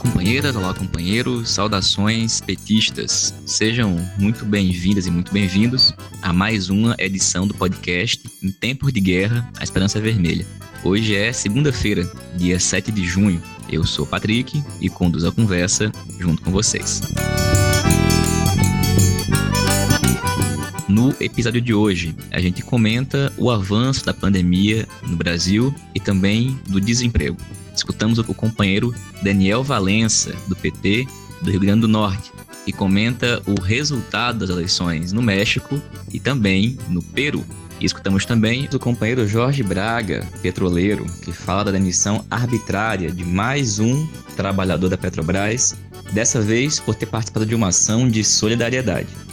companheiras, olá companheiros, saudações petistas. Sejam muito bem-vindas e muito bem-vindos a mais uma edição do podcast Em Tempos de Guerra, a Esperança é Vermelha. Hoje é segunda-feira, dia 7 de junho. Eu sou Patrick e conduzo a conversa junto com vocês. No episódio de hoje, a gente comenta o avanço da pandemia no Brasil e também do desemprego. Escutamos o companheiro Daniel Valença, do PT do Rio Grande do Norte, que comenta o resultado das eleições no México e também no Peru. E escutamos também o companheiro Jorge Braga, petroleiro, que fala da demissão arbitrária de mais um trabalhador da Petrobras, dessa vez por ter participado de uma ação de solidariedade.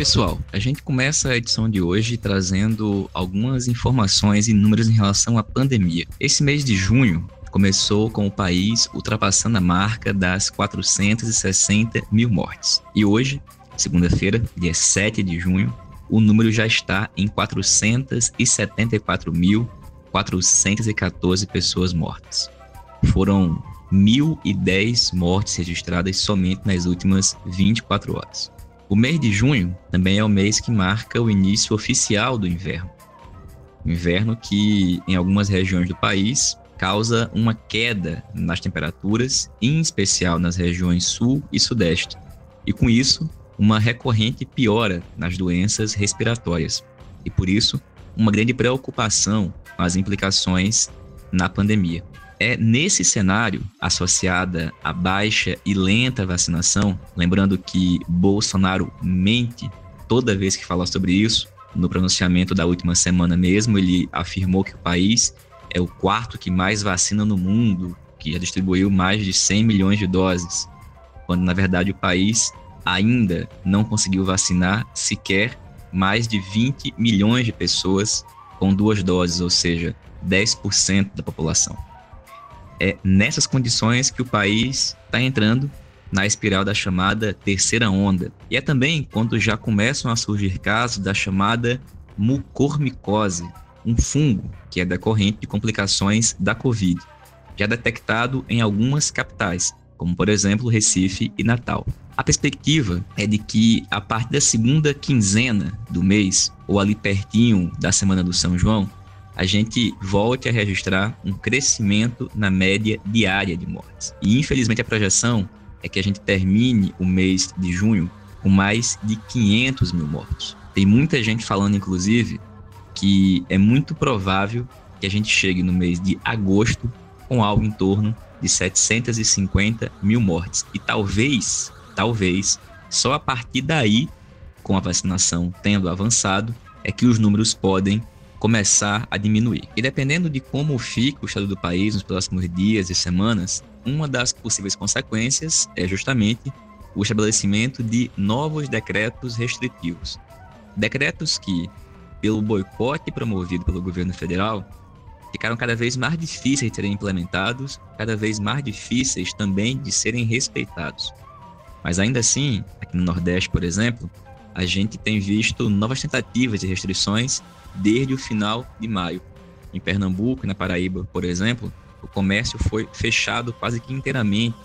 Pessoal, a gente começa a edição de hoje trazendo algumas informações e números em relação à pandemia. Esse mês de junho começou com o país ultrapassando a marca das 460 mil mortes. E hoje, segunda-feira, dia 7 de junho, o número já está em 474.414 pessoas mortas. Foram 1.010 mortes registradas somente nas últimas 24 horas. O mês de junho também é o mês que marca o início oficial do inverno. inverno que, em algumas regiões do país, causa uma queda nas temperaturas, em especial nas regiões sul e sudeste, e com isso, uma recorrente piora nas doenças respiratórias. E por isso, uma grande preocupação com as implicações na pandemia. É nesse cenário, associada à baixa e lenta vacinação, lembrando que Bolsonaro mente toda vez que fala sobre isso, no pronunciamento da última semana mesmo, ele afirmou que o país é o quarto que mais vacina no mundo, que já distribuiu mais de 100 milhões de doses, quando na verdade o país ainda não conseguiu vacinar sequer mais de 20 milhões de pessoas com duas doses, ou seja, 10% da população é nessas condições que o país está entrando na espiral da chamada terceira onda. E é também quando já começam a surgir casos da chamada mucormicose, um fungo que é decorrente de complicações da Covid, já detectado em algumas capitais, como por exemplo Recife e Natal. A perspectiva é de que a partir da segunda quinzena do mês, ou ali pertinho da semana do São João, a gente volte a registrar um crescimento na média diária de mortes. E infelizmente a projeção é que a gente termine o mês de junho com mais de 500 mil mortos. Tem muita gente falando, inclusive, que é muito provável que a gente chegue no mês de agosto com algo em torno de 750 mil mortes. E talvez, talvez, só a partir daí, com a vacinação tendo avançado, é que os números podem começar a diminuir. E dependendo de como fica o estado do país nos próximos dias e semanas, uma das possíveis consequências é justamente o estabelecimento de novos decretos restritivos. Decretos que, pelo boicote promovido pelo governo federal, ficaram cada vez mais difíceis de serem implementados, cada vez mais difíceis também de serem respeitados. Mas ainda assim, aqui no Nordeste, por exemplo, a gente tem visto novas tentativas de restrições desde o final de maio. Em Pernambuco e na Paraíba, por exemplo, o comércio foi fechado quase que inteiramente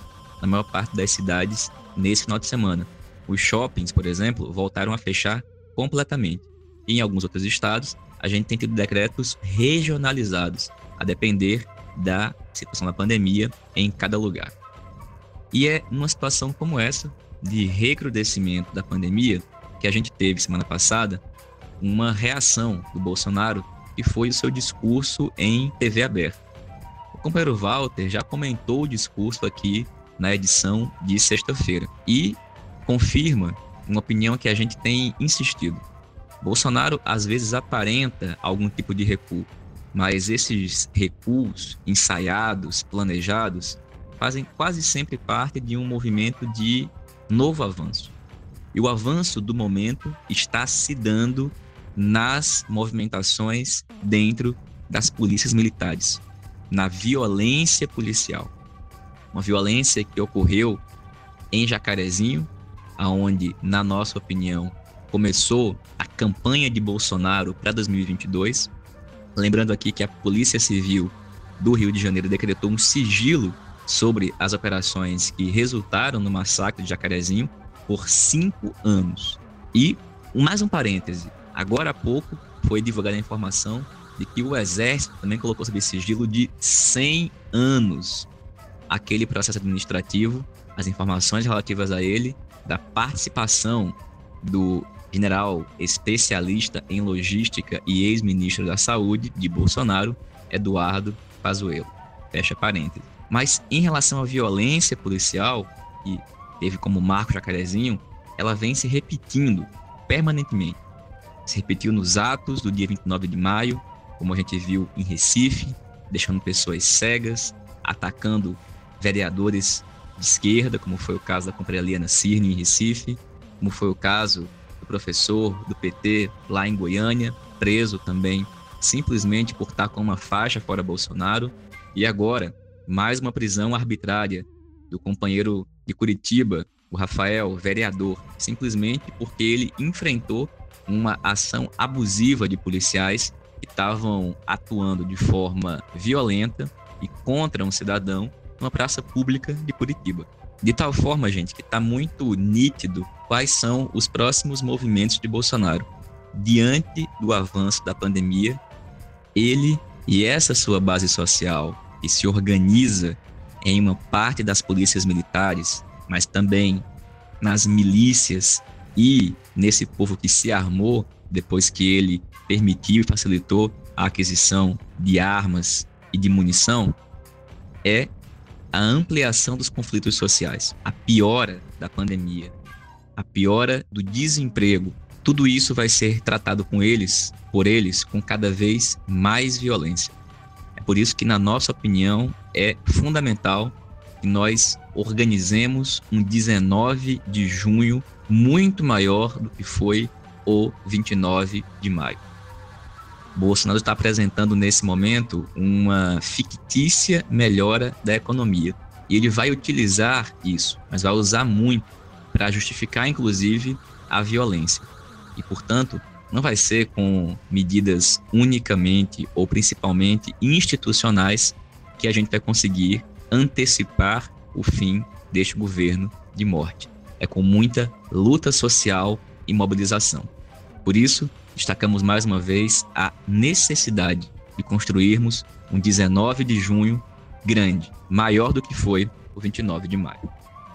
na maior parte das cidades nesse final de semana. Os shoppings, por exemplo, voltaram a fechar completamente. E em alguns outros estados, a gente tem tido decretos regionalizados, a depender da situação da pandemia em cada lugar. E é numa situação como essa, de recrudescimento da pandemia, que a gente teve semana passada, uma reação do Bolsonaro, que foi o seu discurso em TV aberta. O companheiro Walter já comentou o discurso aqui na edição de sexta-feira e confirma uma opinião que a gente tem insistido. Bolsonaro às vezes aparenta algum tipo de recuo, mas esses recuos ensaiados, planejados, fazem quase sempre parte de um movimento de novo avanço. E o avanço do momento está se dando nas movimentações dentro das polícias militares, na violência policial. Uma violência que ocorreu em Jacarezinho, aonde, na nossa opinião, começou a campanha de Bolsonaro para 2022. Lembrando aqui que a Polícia Civil do Rio de Janeiro decretou um sigilo sobre as operações que resultaram no massacre de Jacarezinho por cinco anos. E, mais um parêntese, agora há pouco foi divulgada a informação de que o Exército também colocou sob sigilo de 100 anos aquele processo administrativo, as informações relativas a ele, da participação do general especialista em logística e ex-ministro da Saúde de Bolsonaro, Eduardo Pazuello. Fecha parênteses. Mas em relação à violência policial, que teve como marco Jacarezinho, ela vem se repetindo permanentemente. Se repetiu nos atos do dia 29 de maio, como a gente viu em Recife, deixando pessoas cegas, atacando vereadores de esquerda, como foi o caso da companhia Liana Cirne em Recife, como foi o caso do professor do PT lá em Goiânia, preso também simplesmente por estar com uma faixa fora Bolsonaro, e agora mais uma prisão arbitrária do companheiro de Curitiba, o Rafael, vereador, simplesmente porque ele enfrentou uma ação abusiva de policiais que estavam atuando de forma violenta e contra um cidadão numa praça pública de Curitiba. De tal forma, gente, que está muito nítido quais são os próximos movimentos de Bolsonaro. Diante do avanço da pandemia, ele e essa sua base social que se organiza em uma parte das polícias militares, mas também nas milícias e nesse povo que se armou depois que ele permitiu e facilitou a aquisição de armas e de munição, é a ampliação dos conflitos sociais, a piora da pandemia, a piora do desemprego. Tudo isso vai ser tratado com eles, por eles, com cada vez mais violência. É por isso que, na nossa opinião, é fundamental que nós organizemos um 19 de junho muito maior do que foi o 29 de maio. Bolsonaro está apresentando nesse momento uma fictícia melhora da economia. E ele vai utilizar isso, mas vai usar muito para justificar, inclusive, a violência. E, portanto, não vai ser com medidas unicamente ou principalmente institucionais que a gente vai conseguir antecipar o fim deste governo de morte. É com muita luta social e mobilização. Por isso, destacamos mais uma vez a necessidade de construirmos um 19 de junho grande, maior do que foi o 29 de maio.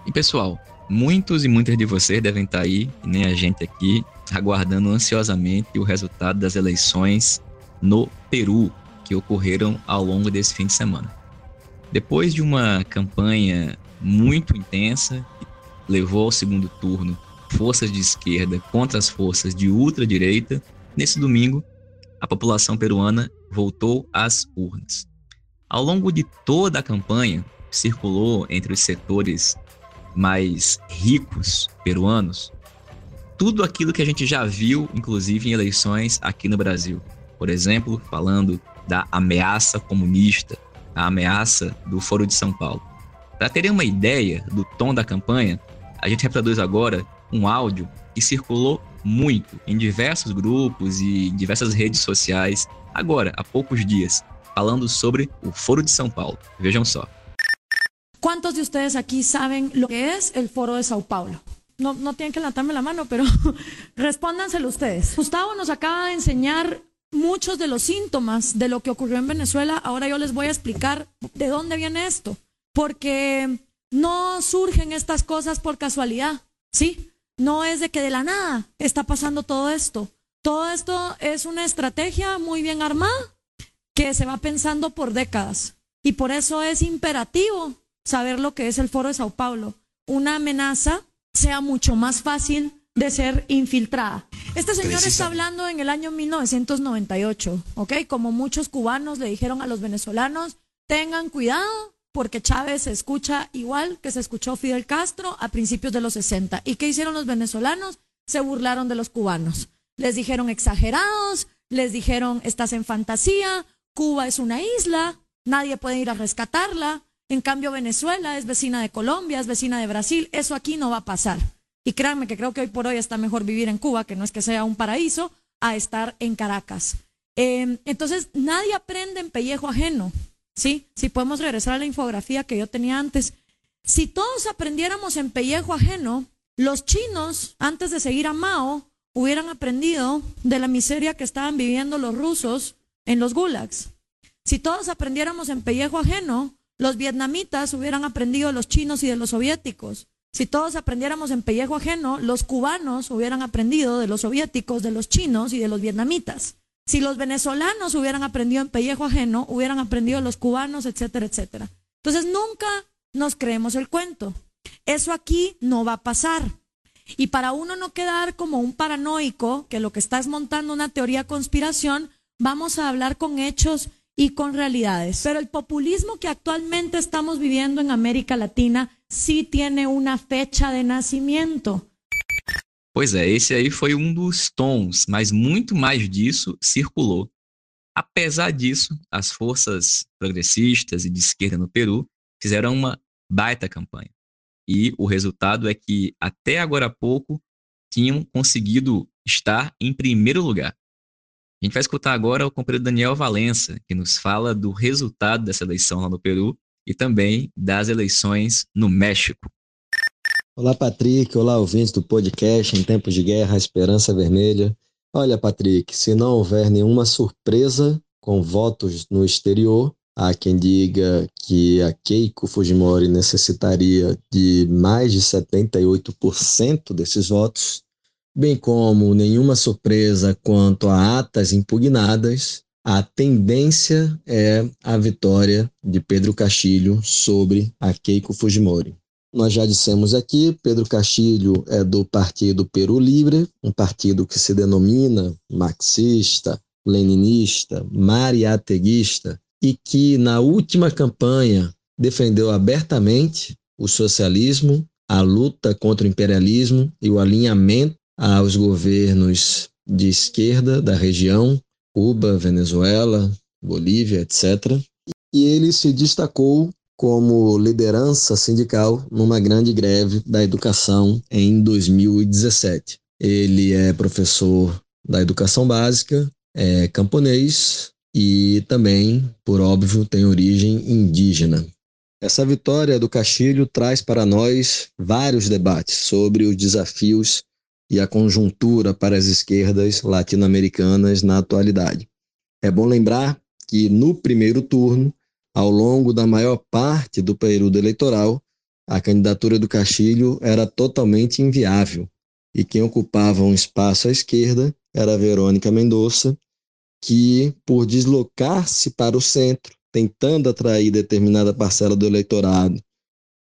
E pessoal, muitos e muitas de vocês devem estar aí, nem a gente aqui, aguardando ansiosamente o resultado das eleições no Peru, que ocorreram ao longo desse fim de semana. Depois de uma campanha muito intensa, que levou ao segundo turno forças de esquerda contra as forças de ultradireita, nesse domingo a população peruana voltou às urnas. Ao longo de toda a campanha, circulou entre os setores mais ricos peruanos tudo aquilo que a gente já viu, inclusive em eleições aqui no Brasil. Por exemplo, falando da ameaça comunista, a ameaça do Foro de São Paulo. Para terem uma ideia do tom da campanha, a gente reproduz agora um áudio que circulou muito em diversos grupos e diversas redes sociais, agora, há poucos dias, falando sobre o Foro de São Paulo. Vejam só. ¿Cuántos de ustedes aquí saben lo que es el Foro de Sao Paulo? No, no tienen que la mano, pero respóndanselo ustedes. Gustavo nos acaba de enseñar muchos de los síntomas de lo que ocurrió en Venezuela. Ahora yo les voy a explicar de dónde viene esto, porque no surgen estas cosas por casualidad, ¿sí? No es de que de la nada está pasando todo esto. Todo esto es una estrategia muy bien armada que se va pensando por décadas. Y por eso es imperativo saber lo que es el Foro de Sao Paulo. Una amenaza sea mucho más fácil de ser infiltrada. Este señor está hablando en el año 1998, ¿ok? Como muchos cubanos le dijeron a los venezolanos, tengan cuidado porque Chávez se escucha igual que se escuchó Fidel Castro a principios de los 60. ¿Y qué hicieron los venezolanos? Se burlaron de los cubanos. Les dijeron exagerados, les dijeron estás en fantasía, Cuba es una isla, nadie puede ir a rescatarla. En cambio, Venezuela es vecina de Colombia, es vecina de Brasil. Eso aquí no va a pasar. Y créanme que creo que hoy por hoy está mejor vivir en Cuba, que no es que sea un paraíso, a estar en Caracas. Eh, entonces, nadie aprende en pellejo ajeno, ¿sí? Si podemos regresar a la infografía que yo tenía antes. Si todos aprendiéramos en pellejo ajeno, los chinos, antes de seguir a Mao, hubieran aprendido de la miseria que estaban viviendo los rusos en los gulags. Si todos aprendiéramos en pellejo ajeno, los vietnamitas hubieran aprendido de los chinos y de los soviéticos. Si todos aprendiéramos en pellejo ajeno, los cubanos hubieran aprendido de los soviéticos, de los chinos y de los vietnamitas. Si los venezolanos hubieran aprendido en pellejo ajeno, hubieran aprendido los cubanos, etcétera, etcétera. Entonces nunca nos creemos el cuento. Eso aquí no va a pasar. Y para uno no quedar como un paranoico, que lo que está es montando una teoría conspiración, vamos a hablar con hechos y con realidades. Pero el populismo que actualmente estamos viviendo en América Latina sí tiene uma fecha de nascimento. Pois é, esse aí foi um dos tons, mas muito mais disso circulou. Apesar disso, as forças progressistas e de esquerda no Peru fizeram uma baita campanha. E o resultado é que, até agora há pouco, tinham conseguido estar em primeiro lugar. A gente vai escutar agora o companheiro Daniel Valença, que nos fala do resultado dessa eleição lá no Peru e também das eleições no México. Olá, Patrick. Olá, ouvintes do podcast Em Tempos de Guerra, Esperança Vermelha. Olha, Patrick, se não houver nenhuma surpresa com votos no exterior, há quem diga que a Keiko Fujimori necessitaria de mais de 78% desses votos, bem como nenhuma surpresa quanto a atas impugnadas, a tendência é a vitória de Pedro Castilho sobre a Keiko Fujimori. Nós já dissemos aqui, Pedro Castilho é do partido Peru Livre, um partido que se denomina marxista, leninista, mariateguista e que na última campanha defendeu abertamente o socialismo, a luta contra o imperialismo e o alinhamento aos governos de esquerda da região, Cuba, Venezuela, Bolívia, etc. E ele se destacou como liderança sindical numa grande greve da educação em 2017. Ele é professor da educação básica, é camponês e também, por óbvio, tem origem indígena. Essa vitória do Castilho traz para nós vários debates sobre os desafios e a conjuntura para as esquerdas latino-americanas na atualidade. É bom lembrar que no primeiro turno, ao longo da maior parte do período eleitoral, a candidatura do Castilho era totalmente inviável e quem ocupava um espaço à esquerda era Verônica Mendonça, que, por deslocar-se para o centro, tentando atrair determinada parcela do eleitorado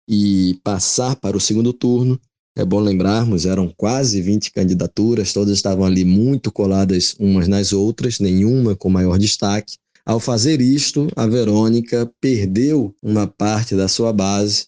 e passar para o segundo turno, é bom lembrarmos, eram quase 20 candidaturas, todas estavam ali muito coladas umas nas outras, nenhuma com maior destaque. Ao fazer isto, a Verônica perdeu uma parte da sua base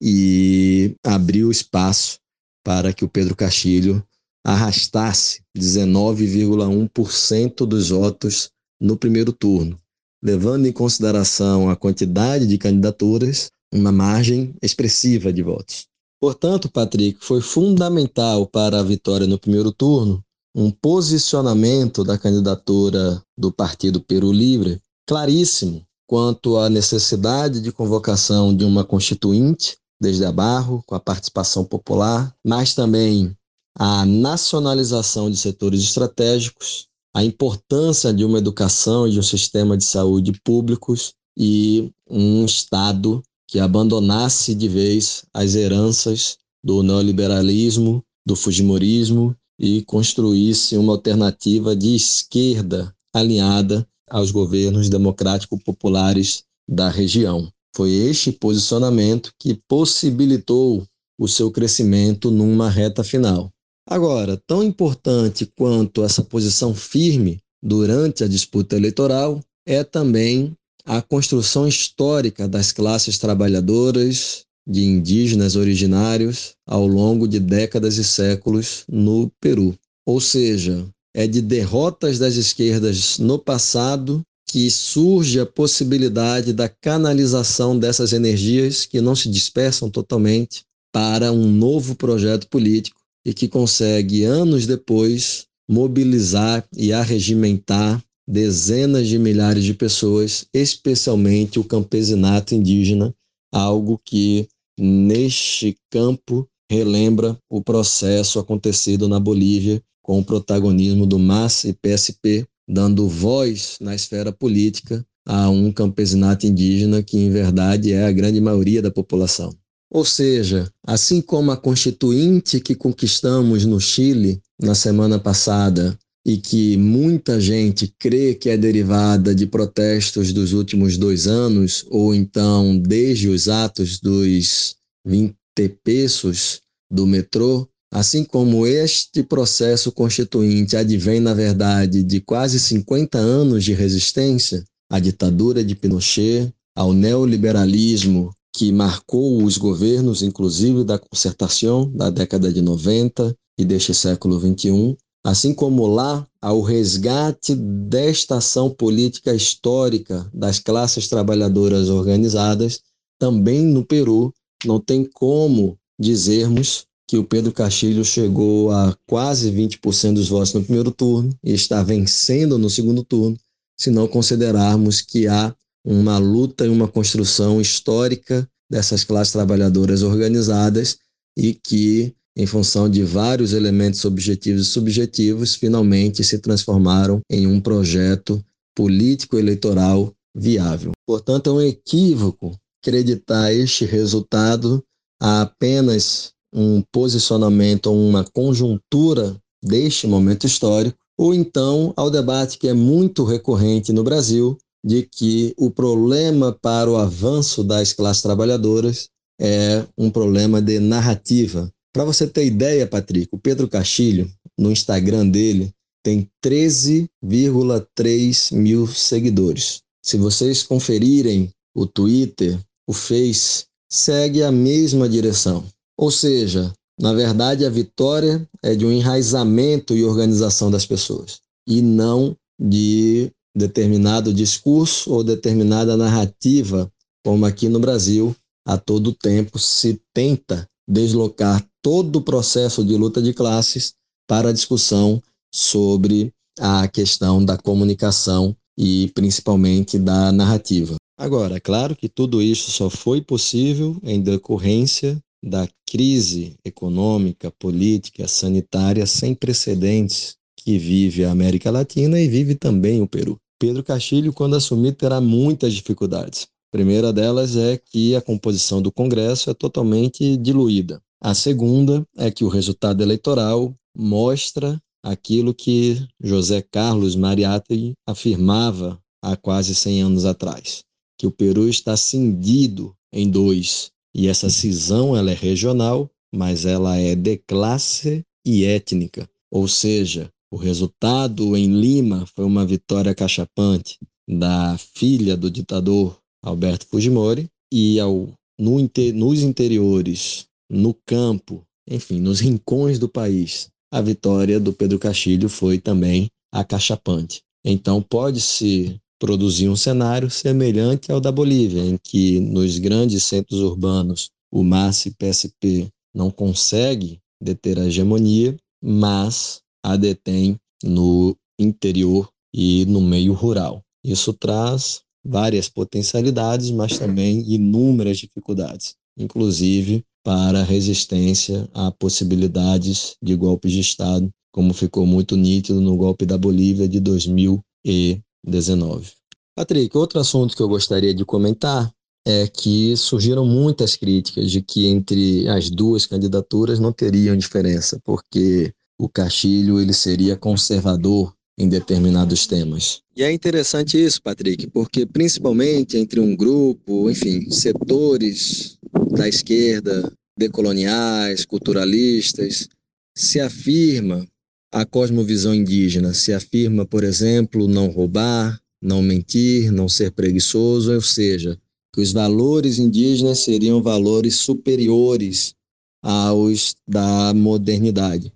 e abriu espaço para que o Pedro Castilho arrastasse 19,1% dos votos no primeiro turno, levando em consideração a quantidade de candidaturas, uma margem expressiva de votos. Portanto, Patrick, foi fundamental para a vitória no primeiro turno um posicionamento da candidatura do Partido Peru Livre claríssimo quanto à necessidade de convocação de uma constituinte desde a Barro, com a participação popular, mas também a nacionalização de setores estratégicos, a importância de uma educação e de um sistema de saúde públicos e um Estado que abandonasse de vez as heranças do neoliberalismo, do fujimorismo e construísse uma alternativa de esquerda alinhada aos governos democrático-populares da região. Foi este posicionamento que possibilitou o seu crescimento numa reta final. Agora, tão importante quanto essa posição firme durante a disputa eleitoral é também a construção histórica das classes trabalhadoras, de indígenas originários ao longo de décadas e séculos no Peru. Ou seja, é de derrotas das esquerdas no passado que surge a possibilidade da canalização dessas energias que não se dispersam totalmente para um novo projeto político e que consegue, anos depois, mobilizar e arregimentar dezenas de milhares de pessoas, especialmente o campesinato indígena, algo que neste campo relembra o processo acontecido na Bolívia com o protagonismo do MAS e PSP, dando voz na esfera política a um campesinato indígena que, em verdade, é a grande maioria da população. Ou seja, assim como a constituinte que conquistamos no Chile na semana passada e que muita gente crê que é derivada de protestos dos últimos dois anos, ou então desde os atos dos 20 pesos do metrô, assim como este processo constituinte advém, na verdade, de quase 50 anos de resistência à ditadura de Pinochet, ao neoliberalismo que marcou os governos, inclusive da concertação da década de 90 e deste século 21, assim como lá ao resgate desta ação política histórica das classes trabalhadoras organizadas, também no Peru, não tem como dizermos que o Pedro Castilho chegou a quase 20% dos votos no primeiro turno e está vencendo no segundo turno, se não considerarmos que há uma luta e uma construção histórica dessas classes trabalhadoras organizadas e que, em função de vários elementos objetivos e subjetivos, finalmente se transformaram em um projeto político-eleitoral viável. Portanto, é um equívoco acreditar este resultado a apenas um posicionamento ou uma conjuntura deste momento histórico, ou então ao debate que é muito recorrente no Brasil de que o problema para o avanço das classes trabalhadoras é um problema de narrativa. Para você ter ideia, Patrick, o Pedro Castilho, no Instagram dele, tem 13,3 mil seguidores. Se vocês conferirem o Twitter, o Face, segue a mesma direção. Ou seja, na verdade, a vitória é de um enraizamento e organização das pessoas, e não de determinado discurso ou determinada narrativa, como aqui no Brasil, a todo tempo se tenta deslocar todo o processo de luta de classes para a discussão sobre a questão da comunicação e principalmente da narrativa. Agora, é claro que tudo isso só foi possível em decorrência da crise econômica, política, sanitária sem precedentes que vive a América Latina e vive também o Peru. Pedro Castilho, quando assumir, terá muitas dificuldades. A primeira delas é que a composição do Congresso é totalmente diluída. A segunda é que o resultado eleitoral mostra aquilo que José Carlos Mariátegui afirmava há quase 100 anos atrás, que o Peru está cindido em dois, e essa cisão ela é regional, mas ela é de classe e étnica, ou seja, o resultado em Lima foi uma vitória cachapante da filha do ditador Alberto Fujimori e ao, no, nos interiores, no campo, enfim, nos rincões do país, a vitória do Pedro Castilho foi também acachapante. Então pode-se produzir um cenário semelhante ao da Bolívia, em que nos grandes centros urbanos o MAS e PSP não consegue deter a hegemonia, mas a detém no interior e no meio rural. Isso traz várias potencialidades, mas também inúmeras dificuldades, inclusive para resistência a possibilidades de golpes de Estado, como ficou muito nítido no golpe da Bolívia de 2019. Patrick, outro assunto que eu gostaria de comentar é que surgiram muitas críticas de que entre as duas candidaturas não teriam diferença, porque o Castilho ele seria conservador em determinados temas. E é interessante isso, Patrick, porque principalmente entre um grupo, enfim, setores da esquerda, decoloniais, culturalistas, se afirma a cosmovisão indígena, se afirma, por exemplo, não roubar, não mentir, não ser preguiçoso, ou seja, que os valores indígenas seriam valores superiores aos da modernidade.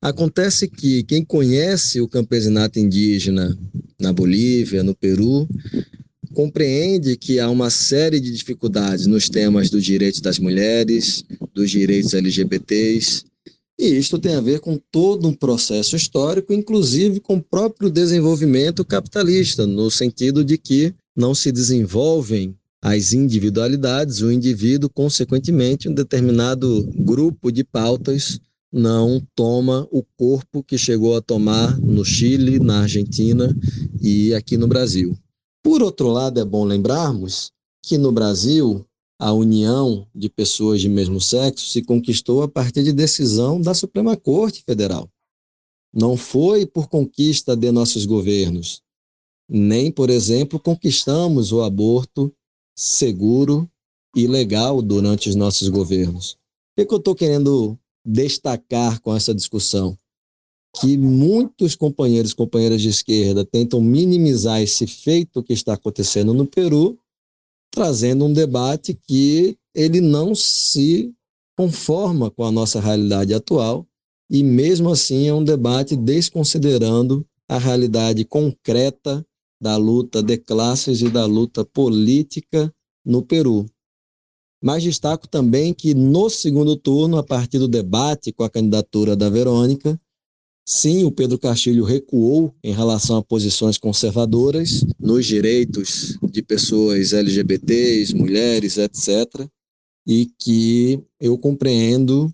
Acontece que quem conhece o campesinato indígena na Bolívia, no Peru, compreende que há uma série de dificuldades nos temas dos direitos das mulheres, dos direitos LGBTs, E isto tem a ver com todo um processo histórico, inclusive com o próprio desenvolvimento capitalista, no sentido de que não se desenvolvem as individualidades, o indivíduo, consequentemente, um determinado grupo de pautas não toma o corpo que chegou a tomar no Chile, na Argentina e aqui no Brasil. Por outro lado, é bom lembrarmos que no Brasil a união de pessoas de mesmo sexo se conquistou a partir de decisão da Suprema Corte Federal. Não foi por conquista de nossos governos, nem, por exemplo, conquistamos o aborto seguro e legal durante os nossos governos. O que eu estou querendo destacar com essa discussão? Que muitos companheiros e companheiras de esquerda tentam minimizar esse feito que está acontecendo no Peru trazendo um debate que ele não se conforma com a nossa realidade atual e mesmo assim é um debate desconsiderando a realidade concreta da luta de classes e da luta política no Peru. Mas destaco também que no segundo turno, a partir do debate com a candidatura da Verônica, Sim, o Pedro Castilho recuou em relação a posições conservadoras nos direitos de pessoas LGBTs, mulheres, etc. E que eu compreendo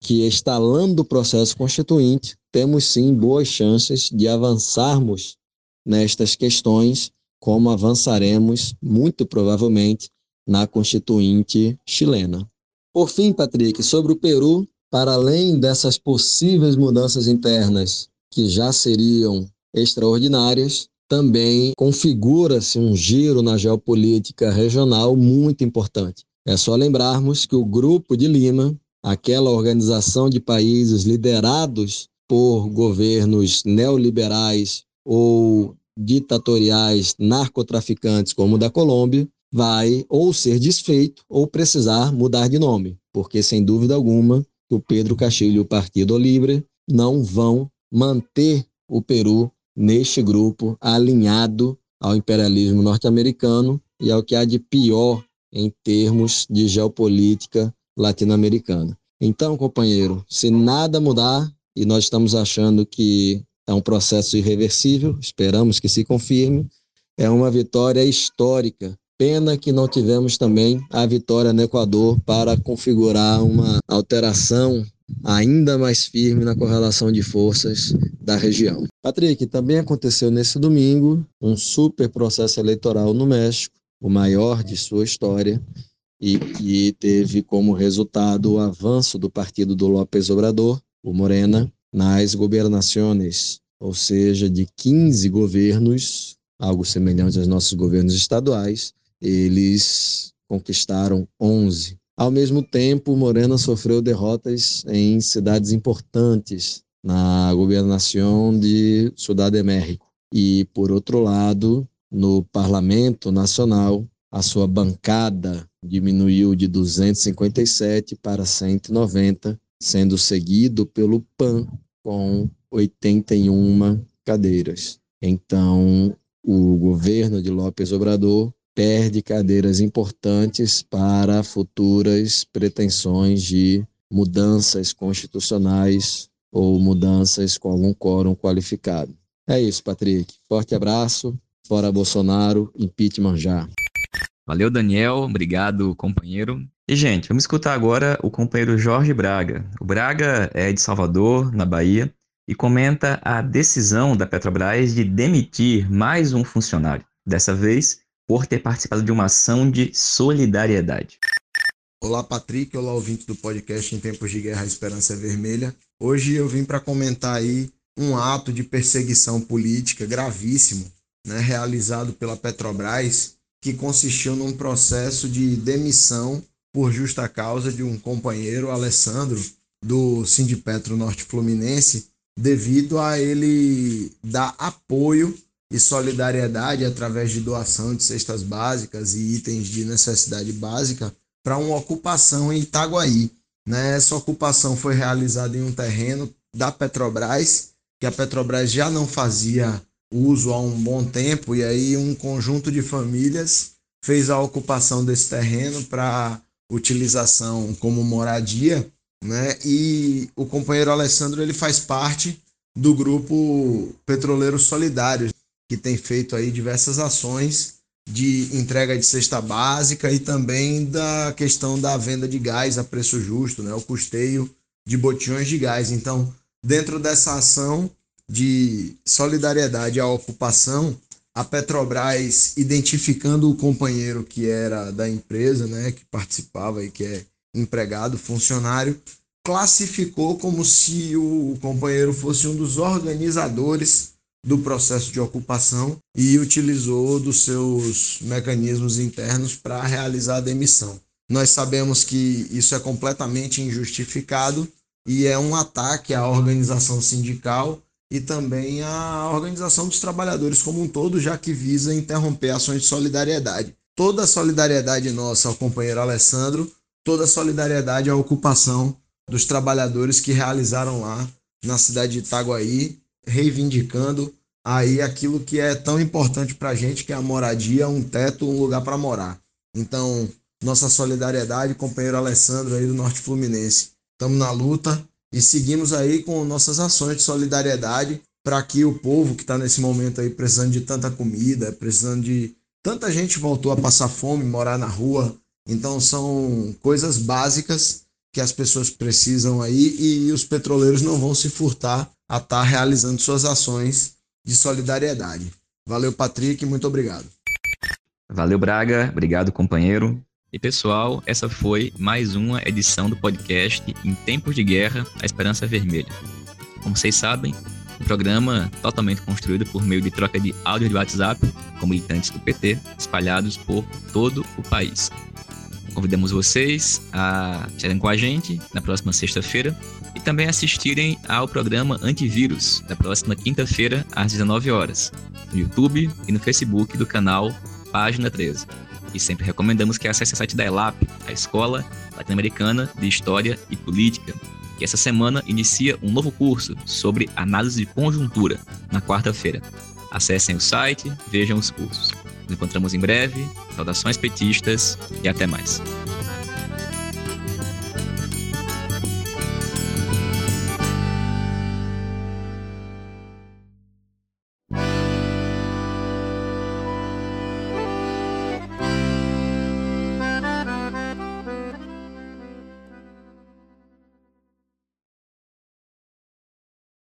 que, instalando o processo constituinte, temos sim boas chances de avançarmos nestas questões, como avançaremos, muito provavelmente, na Constituinte chilena. Por fim, Patrick, sobre o Peru, para além dessas possíveis mudanças internas que já seriam extraordinárias, também configura-se um giro na geopolítica regional muito importante. É só lembrarmos que o Grupo de Lima, aquela organização de países liderados por governos neoliberais ou ditatoriais narcotraficantes como o da Colômbia, vai ou ser desfeito ou precisar mudar de nome, porque sem dúvida alguma o Pedro Castilho e o Partido Livre não vão manter o Peru neste grupo alinhado ao imperialismo norte-americano e ao que há de pior em termos de geopolítica latino-americana. Então, companheiro, se nada mudar, e nós estamos achando que é um processo irreversível, esperamos que se confirme, é uma vitória histórica Pena que não tivemos também a vitória no Equador para configurar uma alteração ainda mais firme na correlação de forças da região. Patrick, também aconteceu nesse domingo um super processo eleitoral no México, o maior de sua história, e que teve como resultado o avanço do partido do López Obrador, o Morena, nas governações, ou seja, de 15 governos, algo semelhante aos nossos governos estaduais, eles conquistaram 11. Ao mesmo tempo, Morena sofreu derrotas em cidades importantes na governação de Cidade de México. E, por outro lado, no Parlamento Nacional, a sua bancada diminuiu de 257 para 190, sendo seguido pelo PAN com 81 cadeiras. Então, o governo de López Obrador perde cadeiras importantes para futuras pretensões de mudanças constitucionais ou mudanças com algum quórum qualificado. É isso, Patrick. Forte abraço. Fora Bolsonaro, impeachment já. Valeu, Daniel. Obrigado, companheiro. E, gente, vamos escutar agora o companheiro Jorge Braga. O Braga é de Salvador, na Bahia, e comenta a decisão da Petrobras de demitir mais um funcionário. Dessa vez, por ter participado de uma ação de solidariedade. Olá, Patrick. Olá, ouvinte do podcast Em Tempos de Guerra, Esperança Vermelha. Hoje eu vim para comentar aí um ato de perseguição política gravíssimo, né, realizado pela Petrobras, que consistiu num processo de demissão por justa causa de um companheiro, Alessandro, do Sindipetro Norte Fluminense, devido a ele dar apoio e solidariedade através de doação de cestas básicas e itens de necessidade básica para uma ocupação em Itaguaí. Né? Essa ocupação foi realizada em um terreno da Petrobras, que a Petrobras já não fazia uso há um bom tempo, e aí um conjunto de famílias fez a ocupação desse terreno para utilização como moradia, né? E o companheiro Alessandro ele faz parte do grupo Petroleiro Solidário, que tem feito aí diversas ações de entrega de cesta básica e também da questão da venda de gás a preço justo, né? O custeio de botijões de gás. Então, dentro dessa ação de solidariedade à ocupação, a Petrobras identificando o companheiro que era da empresa, né, que participava e que é empregado, funcionário, classificou como se o companheiro fosse um dos organizadores do processo de ocupação e utilizou dos seus mecanismos internos para realizar a demissão. Nós sabemos que isso é completamente injustificado e é um ataque à organização sindical e também à organização dos trabalhadores como um todo, já que visa interromper ações de solidariedade. Toda a solidariedade nossa ao companheiro Alessandro, toda a solidariedade à ocupação dos trabalhadores que realizaram lá na cidade de Itaguaí, reivindicando aí aquilo que é tão importante para a gente, que é a moradia, um teto, um lugar para morar. Então, nossa solidariedade, companheiro Alessandro aí do Norte Fluminense. Estamos na luta e seguimos aí com nossas ações de solidariedade para que o povo que está nesse momento aí precisando de tanta comida, precisando de tanta gente voltou a passar fome, morar na rua. Então são coisas básicas que as pessoas precisam aí e os petroleiros não vão se furtar a estar tá realizando suas ações de solidariedade. Valeu, Patrick, muito obrigado. Valeu, Braga. Obrigado, companheiro. E pessoal, essa foi mais uma edição do podcast Em Tempos de Guerra, a Esperança Vermelha. Como vocês sabem, um programa totalmente construído por meio de troca de áudio de WhatsApp com militantes do PT espalhados por todo o país. Convidamos vocês a estarem com a gente na próxima sexta-feira e também assistirem ao programa Antivírus, da próxima quinta-feira, às 19 horas, no YouTube e no Facebook do canal Página 13 e sempre recomendamos que acesse o site da ELAP, a Escola Latino-Americana de História e Política, que essa semana inicia um novo curso sobre análise de conjuntura, na quarta-feira. Acessem o site, vejam os cursos. Nos encontramos em breve, saudações petistas e até mais.